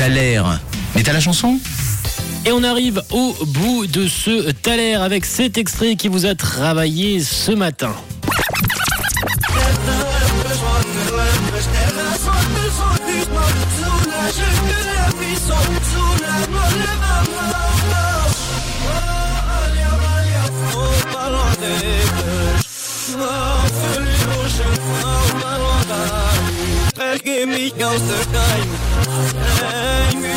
Thaler. Mais t'as la chanson? Et on arrive au bout de ce Thaler avec cet extrait qui vous a travaillé ce matin. give me closer time.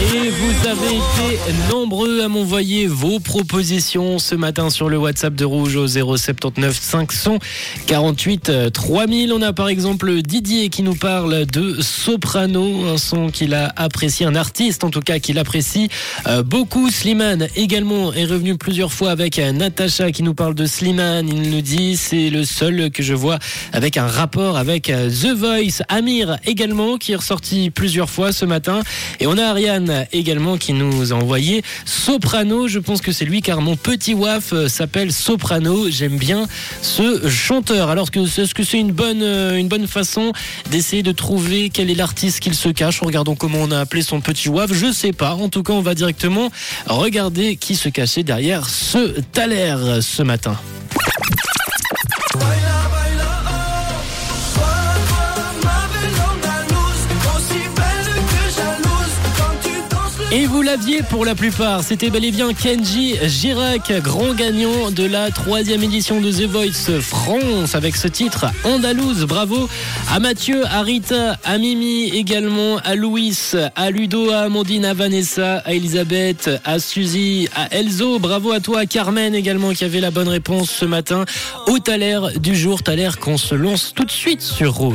Et vous avez été nombreux à m'envoyer vos propositions ce matin sur le WhatsApp de Rouge au 079 548 3000. On a par exemple Didier qui nous parle de Soprano, un son qu'il a apprécié, un artiste en tout cas qu'il apprécie euh, beaucoup. Slimane également est revenu plusieurs fois avec Natacha qui nous parle de Slimane. Il nous dit c'est le seul que je vois avec un rapport avec euh, The Voice. Amir également qui est ressorti plusieurs fois ce matin. Et on a Ariane également qui nous a envoyé Soprano. Je pense que c'est lui car mon petit waf euh, s'appelle Soprano. J'aime bien ce chanteur. Alors que est-ce que c'est une bonne, euh, une bonne façon d'essayer de trouver quel est l'artiste qu'il se cache Regardons comment on a appelé son petit waf? Je sais pas. En tout cas, on va directement regarder qui se cachait derrière ce Thaler ce matin. Et vous l'aviez pour la plupart, c'était bel et bien Kenji Girac, grand gagnant de la troisième édition de The Voice France avec ce titre Andalouse. Bravo à Mathieu, à Rita, à Mimi également, à Louis, à Ludo, à Amandine, à Vanessa, à Elisabeth, à Suzy, à Elzo. Bravo à toi, à Carmen également qui avait la bonne réponse ce matin au Thaler du jour. Thaler qu'on se lance tout de suite sur Rouge.